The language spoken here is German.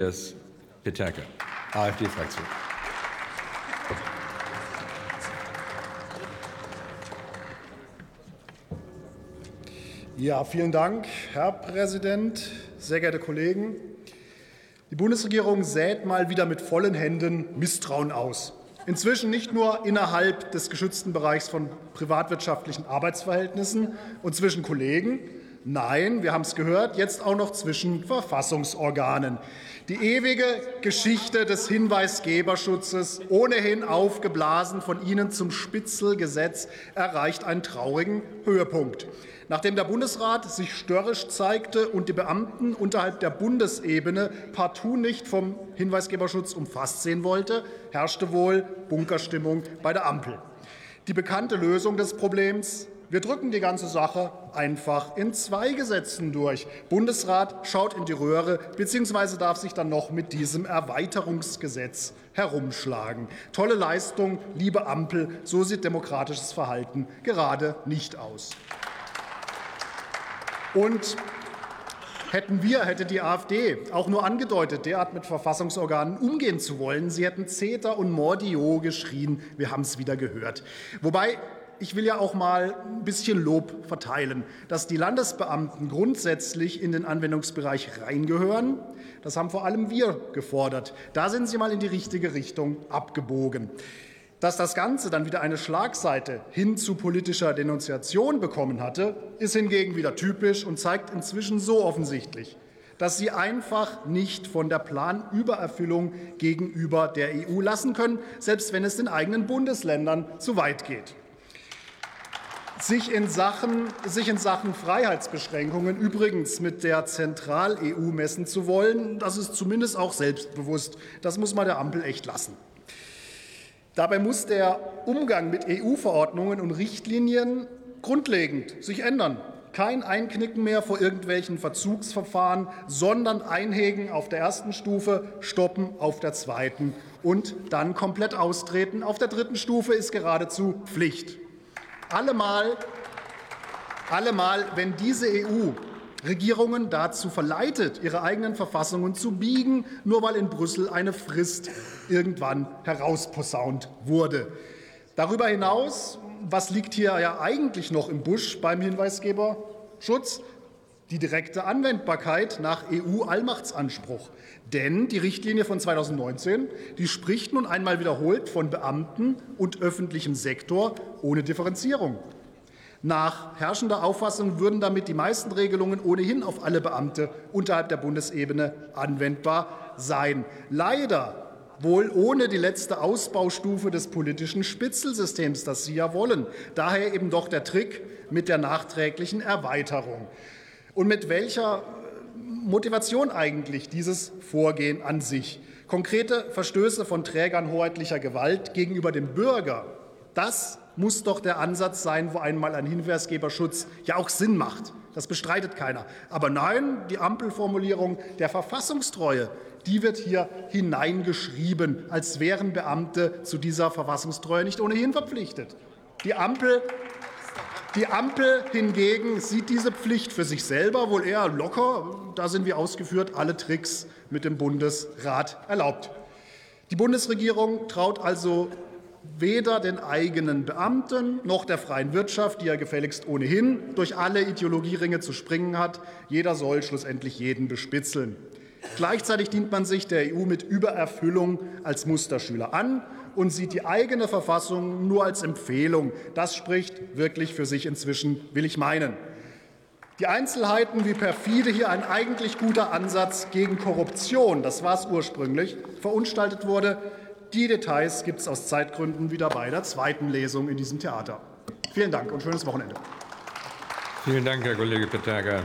Andreas Peterka, AfD-Fraktion. Ja, vielen Dank, Herr Präsident, sehr geehrte Kollegen. Die Bundesregierung sät mal wieder mit vollen Händen Misstrauen aus. Inzwischen nicht nur innerhalb des geschützten Bereichs von privatwirtschaftlichen Arbeitsverhältnissen und zwischen Kollegen, Nein, wir haben es gehört, jetzt auch noch zwischen Verfassungsorganen. Die ewige Geschichte des Hinweisgeberschutzes, ohnehin aufgeblasen von Ihnen zum Spitzelgesetz, erreicht einen traurigen Höhepunkt. Nachdem der Bundesrat sich störrisch zeigte und die Beamten unterhalb der Bundesebene partout nicht vom Hinweisgeberschutz umfasst sehen wollte, herrschte wohl Bunkerstimmung bei der Ampel. Die bekannte Lösung des Problems wir drücken die ganze Sache einfach in zwei Gesetzen durch. Bundesrat schaut in die Röhre bzw. darf sich dann noch mit diesem Erweiterungsgesetz herumschlagen. Tolle Leistung, liebe Ampel, so sieht demokratisches Verhalten gerade nicht aus. Und Hätten wir, hätte die AfD auch nur angedeutet, derart mit Verfassungsorganen umgehen zu wollen, sie hätten CETA und Mordio geschrien. Wir haben es wieder gehört. Wobei ich will ja auch mal ein bisschen Lob verteilen, dass die Landesbeamten grundsätzlich in den Anwendungsbereich reingehören. Das haben vor allem wir gefordert. Da sind sie mal in die richtige Richtung abgebogen. Dass das Ganze dann wieder eine Schlagseite hin zu politischer Denunziation bekommen hatte, ist hingegen wieder typisch und zeigt inzwischen so offensichtlich, dass sie einfach nicht von der Planübererfüllung gegenüber der EU lassen können, selbst wenn es den eigenen Bundesländern zu weit geht sich in Sachen, sich in Sachen Freiheitsbeschränkungen übrigens mit der Zentral-EU messen zu wollen, das ist zumindest auch selbstbewusst. Das muss man der Ampel echt lassen. Dabei muss der Umgang mit EU-Verordnungen und Richtlinien grundlegend sich ändern. Kein Einknicken mehr vor irgendwelchen Verzugsverfahren, sondern Einhegen auf der ersten Stufe, Stoppen auf der zweiten und dann komplett austreten. Auf der dritten Stufe ist geradezu Pflicht. Allemal, allemal, wenn diese EU Regierungen dazu verleitet, ihre eigenen Verfassungen zu biegen, nur weil in Brüssel eine Frist irgendwann herausposaunt wurde. Darüber hinaus, was liegt hier ja eigentlich noch im Busch beim Hinweisgeberschutz? Die direkte Anwendbarkeit nach EU-Allmachtsanspruch. Denn die Richtlinie von 2019, die spricht nun einmal wiederholt von Beamten und öffentlichem Sektor ohne Differenzierung. Nach herrschender Auffassung würden damit die meisten Regelungen ohnehin auf alle Beamte unterhalb der Bundesebene anwendbar sein. Leider wohl ohne die letzte Ausbaustufe des politischen Spitzelsystems, das Sie ja wollen. Daher eben doch der Trick mit der nachträglichen Erweiterung. Und mit welcher Motivation eigentlich dieses Vorgehen an sich? Konkrete Verstöße von Trägern hoheitlicher Gewalt gegenüber dem Bürger, das muss doch der Ansatz sein, wo einmal ein Hinweisgeberschutz ja auch Sinn macht. Das bestreitet keiner. Aber nein, die Ampelformulierung der Verfassungstreue, die wird hier hineingeschrieben, als wären Beamte zu dieser Verfassungstreue nicht ohnehin verpflichtet. Die Ampel die Ampel hingegen sieht diese Pflicht für sich selber wohl eher locker. Da sind, wie ausgeführt, alle Tricks mit dem Bundesrat erlaubt. Die Bundesregierung traut also weder den eigenen Beamten noch der freien Wirtschaft, die ja gefälligst ohnehin durch alle Ideologieringe zu springen hat. Jeder soll schlussendlich jeden bespitzeln. Gleichzeitig dient man sich der EU mit Übererfüllung als Musterschüler an und sieht die eigene Verfassung nur als Empfehlung. Das spricht wirklich für sich inzwischen, will ich meinen. Die Einzelheiten, wie perfide hier ein eigentlich guter Ansatz gegen Korruption, das war es ursprünglich, verunstaltet wurde, die Details gibt es aus Zeitgründen wieder bei der zweiten Lesung in diesem Theater. Vielen Dank und schönes Wochenende. Vielen Dank, Herr Kollege Peterka.